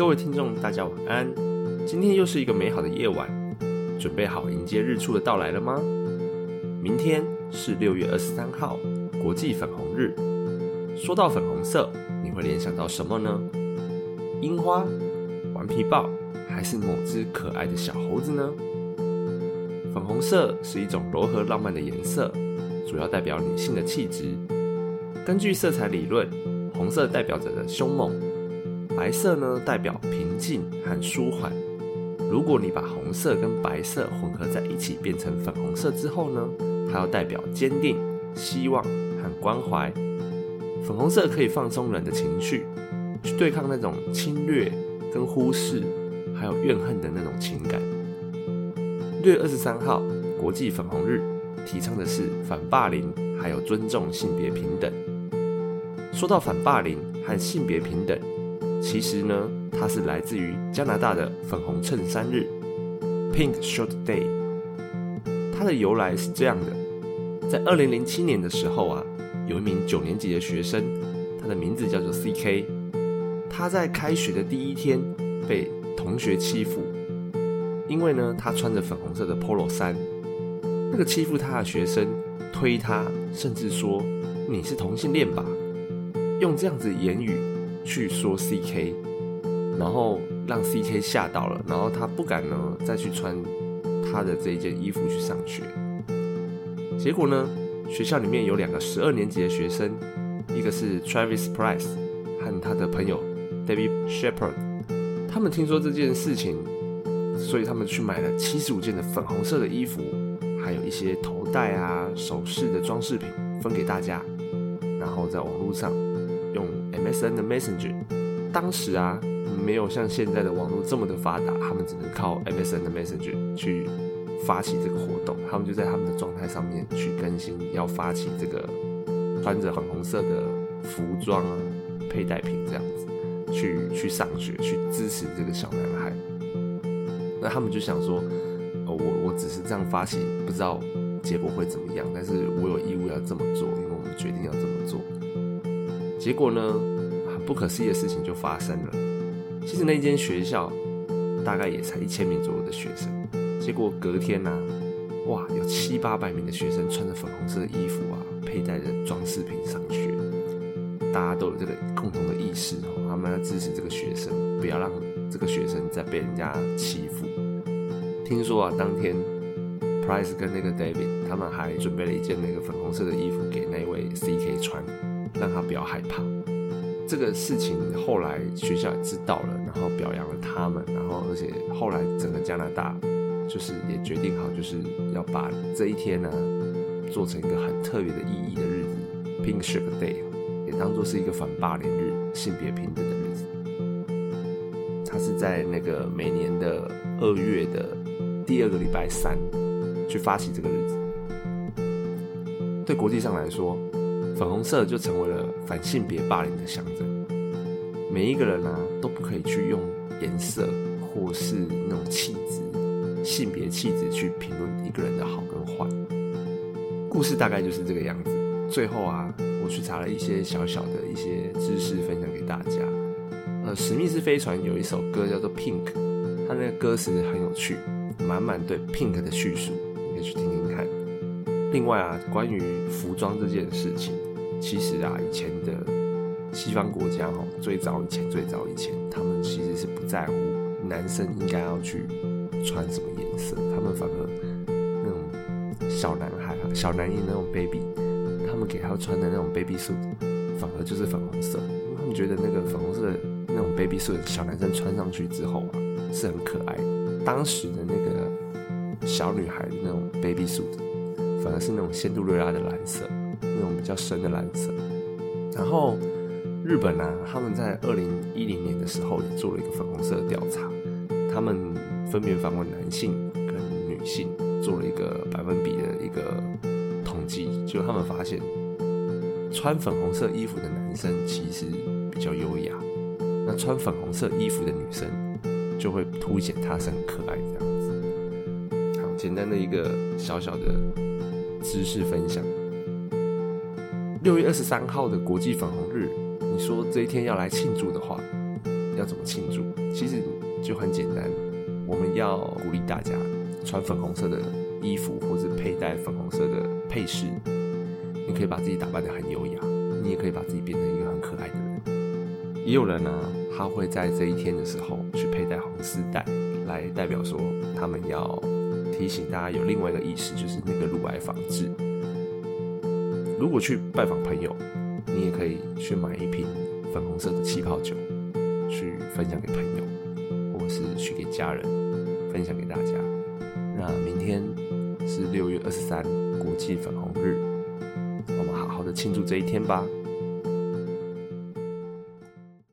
各位听众，大家晚安。今天又是一个美好的夜晚，准备好迎接日出的到来了吗？明天是六月二十三号，国际粉红日。说到粉红色，你会联想到什么呢？樱花、顽皮豹，还是某只可爱的小猴子呢？粉红色是一种柔和浪漫的颜色，主要代表女性的气质。根据色彩理论，红色代表着的凶猛。白色呢，代表平静和舒缓。如果你把红色跟白色混合在一起变成粉红色之后呢，它要代表坚定、希望和关怀。粉红色可以放松人的情绪，去对抗那种侵略跟忽视，还有怨恨的那种情感。六月二十三号，国际粉红日，提倡的是反霸凌，还有尊重性别平等。说到反霸凌和性别平等。其实呢，它是来自于加拿大的粉红衬衫日 （Pink Shirt Day）。它的由来是这样的：在二零零七年的时候啊，有一名九年级的学生，他的名字叫做 C.K。他在开学的第一天被同学欺负，因为呢，他穿着粉红色的 Polo 衫。那个欺负他的学生推他，甚至说：“你是同性恋吧？”用这样子言语。去说 C.K，然后让 C.K 吓到了，然后他不敢呢再去穿他的这一件衣服去上学。结果呢，学校里面有两个十二年级的学生，一个是 Travis Price 和他的朋友 David Shepard，他们听说这件事情，所以他们去买了七十五件的粉红色的衣服，还有一些头戴啊、首饰的装饰品分给大家，然后在网络上。用 MSN 的 Messenger，当时啊没有像现在的网络这么的发达，他们只能靠 MSN 的 Messenger 去发起这个活动。他们就在他们的状态上面去更新，要发起这个穿着粉红色的服装啊、佩戴品这样子去去上学，去支持这个小男孩。那他们就想说，哦，我我只是这样发起，不知道结果会怎么样，但是我有义务要这么做，因为我们决定要这么做。结果呢，很不可思议的事情就发生了。其实那间学校大概也才一千名左右的学生，结果隔天呢，哇，有七八百名的学生穿着粉红色的衣服啊，佩戴着装饰品上学。大家都有这个共同的意识哦，他们要支持这个学生，不要让这个学生再被人家欺负。听说啊，当天 Price 跟那个 David 他们还准备了一件那个粉红色的衣服给那位 CK 穿。让他不要害怕。这个事情后来学校也知道了，然后表扬了他们，然后而且后来整个加拿大就是也决定好，就是要把这一天呢做成一个很特别的意义的日子，Pink Shirt Day，也当做是一个反霸凌日、性别平等的日子。它是在那个每年的二月的第二个礼拜三去发起这个日子。对国际上来说。粉红色就成为了反性别霸凌的象征。每一个人啊，都不可以去用颜色或是那种气质、性别气质去评论一个人的好跟坏。故事大概就是这个样子。最后啊，我去查了一些小小的一些知识，分享给大家。呃，史密斯飞船有一首歌叫做《Pink》，它那个歌词很有趣，满满对 Pink 的叙述，你可以去听听看。另外啊，关于服装这件事情。其实啊，以前的西方国家哈，最早以前、最早以前，他们其实是不在乎男生应该要去穿什么颜色，他们反而那种小男孩、小男婴那种 baby，他们给他穿的那种 baby suit，反而就是粉红色，他们觉得那个粉红色的那种 baby suit 小男生穿上去之后啊，是很可爱的。当时的那个小女孩的那种 baby suit，反而是那种仙杜瑞拉的蓝色。那种比较深的蓝色，然后日本呢，他们在二零一零年的时候也做了一个粉红色的调查，他们分别访问男性跟女性，做了一个百分比的一个统计，就他们发现，穿粉红色衣服的男生其实比较优雅，那穿粉红色衣服的女生就会凸显她是很可爱这样子。好，简单的一个小小的知识分享。六月二十三号的国际粉红日，你说这一天要来庆祝的话，要怎么庆祝？其实就很简单，我们要鼓励大家穿粉红色的衣服，或者佩戴粉红色的配饰。你可以把自己打扮得很优雅，你也可以把自己变成一个很可爱的人。也有人呢，他会在这一天的时候去佩戴红丝带，来代表说他们要提醒大家有另外一个意识，就是那个乳癌防治。如果去拜访朋友，你也可以去买一瓶粉红色的气泡酒，去分享给朋友，或是去给家人分享给大家。那明天是六月二十三，国际粉红日，我们好好的庆祝这一天吧。